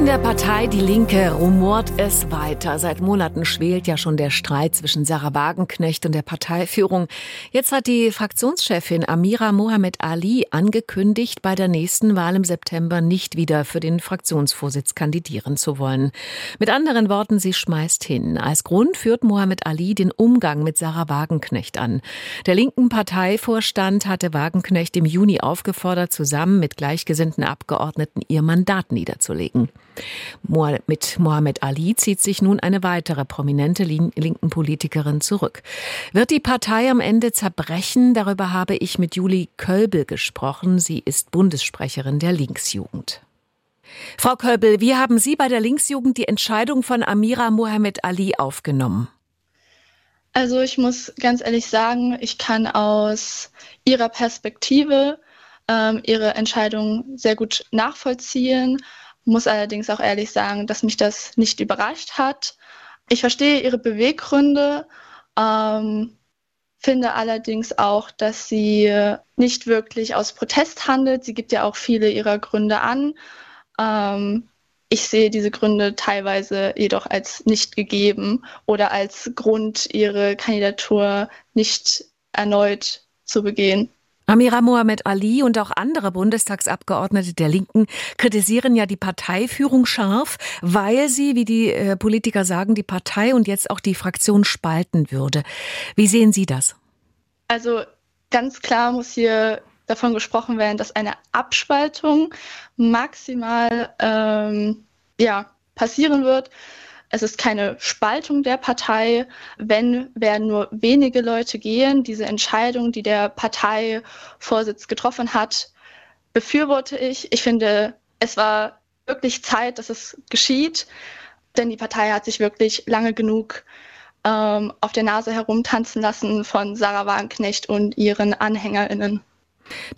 In der Partei Die Linke rumort es weiter. Seit Monaten schwelt ja schon der Streit zwischen Sarah Wagenknecht und der Parteiführung. Jetzt hat die Fraktionschefin Amira Mohamed Ali angekündigt, bei der nächsten Wahl im September nicht wieder für den Fraktionsvorsitz kandidieren zu wollen. Mit anderen Worten, sie schmeißt hin. Als Grund führt Mohamed Ali den Umgang mit Sarah Wagenknecht an. Der linken Parteivorstand hatte Wagenknecht im Juni aufgefordert, zusammen mit gleichgesinnten Abgeordneten ihr Mandat niederzulegen. Mit Mohammed Ali zieht sich nun eine weitere prominente linken Politikerin zurück. Wird die Partei am Ende zerbrechen? Darüber habe ich mit Julie Kölbel gesprochen. Sie ist Bundessprecherin der Linksjugend. Frau Kölbel, wie haben Sie bei der Linksjugend die Entscheidung von Amira Mohammed Ali aufgenommen? Also ich muss ganz ehrlich sagen, ich kann aus ihrer Perspektive ähm, ihre Entscheidung sehr gut nachvollziehen muss allerdings auch ehrlich sagen, dass mich das nicht überrascht hat. Ich verstehe ihre Beweggründe, ähm, finde allerdings auch, dass sie nicht wirklich aus Protest handelt. Sie gibt ja auch viele ihrer Gründe an. Ähm, ich sehe diese Gründe teilweise jedoch als nicht gegeben oder als Grund, ihre Kandidatur nicht erneut zu begehen. Amira Mohamed Ali und auch andere Bundestagsabgeordnete der Linken kritisieren ja die Parteiführung scharf, weil sie, wie die äh, Politiker sagen, die Partei und jetzt auch die Fraktion spalten würde. Wie sehen Sie das? Also ganz klar muss hier davon gesprochen werden, dass eine Abspaltung maximal ähm, ja, passieren wird. Es ist keine Spaltung der Partei. Wenn, werden nur wenige Leute gehen. Diese Entscheidung, die der Parteivorsitz getroffen hat, befürworte ich. Ich finde, es war wirklich Zeit, dass es geschieht, denn die Partei hat sich wirklich lange genug ähm, auf der Nase herumtanzen lassen von Sarah Wagenknecht und ihren AnhängerInnen.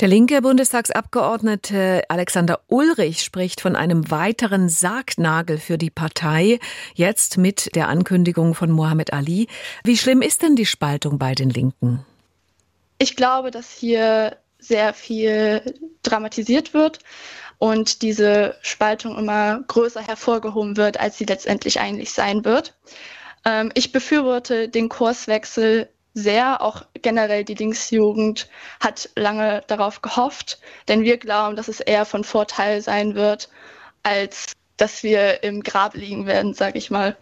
Der linke Bundestagsabgeordnete Alexander Ulrich spricht von einem weiteren Sargnagel für die Partei, jetzt mit der Ankündigung von Mohammed Ali. Wie schlimm ist denn die Spaltung bei den Linken? Ich glaube, dass hier sehr viel dramatisiert wird und diese Spaltung immer größer hervorgehoben wird, als sie letztendlich eigentlich sein wird. Ähm, ich befürworte den Kurswechsel sehr. Auch generell die Linksjugend hat lange darauf gehofft, denn wir glauben, dass es eher von Vorteil sein wird, als dass wir im Grab liegen werden, sage ich mal.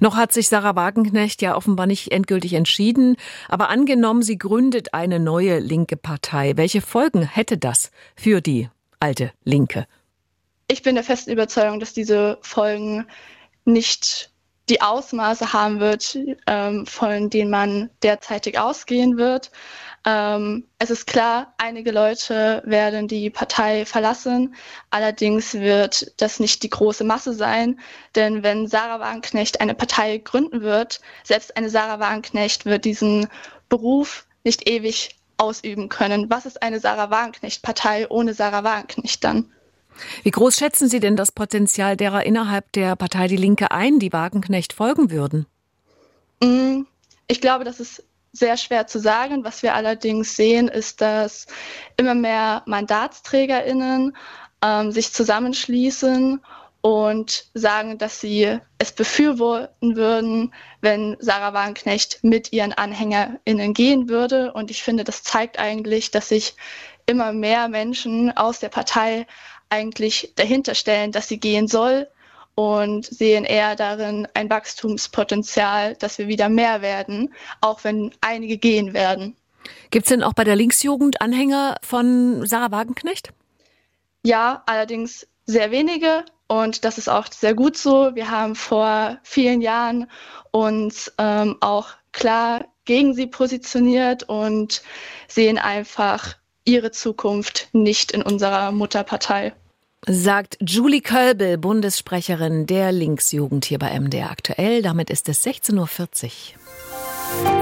Noch hat sich Sarah Wagenknecht ja offenbar nicht endgültig entschieden, aber angenommen, sie gründet eine neue linke Partei. Welche Folgen hätte das für die alte Linke? Ich bin der festen Überzeugung, dass diese Folgen nicht die Ausmaße haben wird, ähm, von denen man derzeitig ausgehen wird. Ähm, es ist klar, einige Leute werden die Partei verlassen. Allerdings wird das nicht die große Masse sein, denn wenn Sarah Wagenknecht eine Partei gründen wird, selbst eine Sarah Wagenknecht wird diesen Beruf nicht ewig ausüben können. Was ist eine Sarah Wagenknecht-Partei ohne Sarah Wagenknecht dann? Wie groß schätzen Sie denn das Potenzial derer innerhalb der Partei Die Linke ein, die Wagenknecht folgen würden? Mm, ich glaube, das ist sehr schwer zu sagen. Was wir allerdings sehen, ist, dass immer mehr MandatsträgerInnen ähm, sich zusammenschließen und sagen, dass sie es befürworten würden, wenn Sarah Wagenknecht mit ihren AnhängerInnen gehen würde. Und ich finde, das zeigt eigentlich, dass sich immer mehr Menschen aus der Partei eigentlich dahinter stellen, dass sie gehen soll und sehen eher darin ein Wachstumspotenzial, dass wir wieder mehr werden, auch wenn einige gehen werden. Gibt es denn auch bei der Linksjugend Anhänger von Sarah Wagenknecht? Ja, allerdings sehr wenige und das ist auch sehr gut so. Wir haben vor vielen Jahren uns ähm, auch klar gegen sie positioniert und sehen einfach ihre Zukunft nicht in unserer Mutterpartei. Sagt Julie Kölbel, Bundessprecherin der Linksjugend hier bei MDR aktuell. Damit ist es 16.40 Uhr.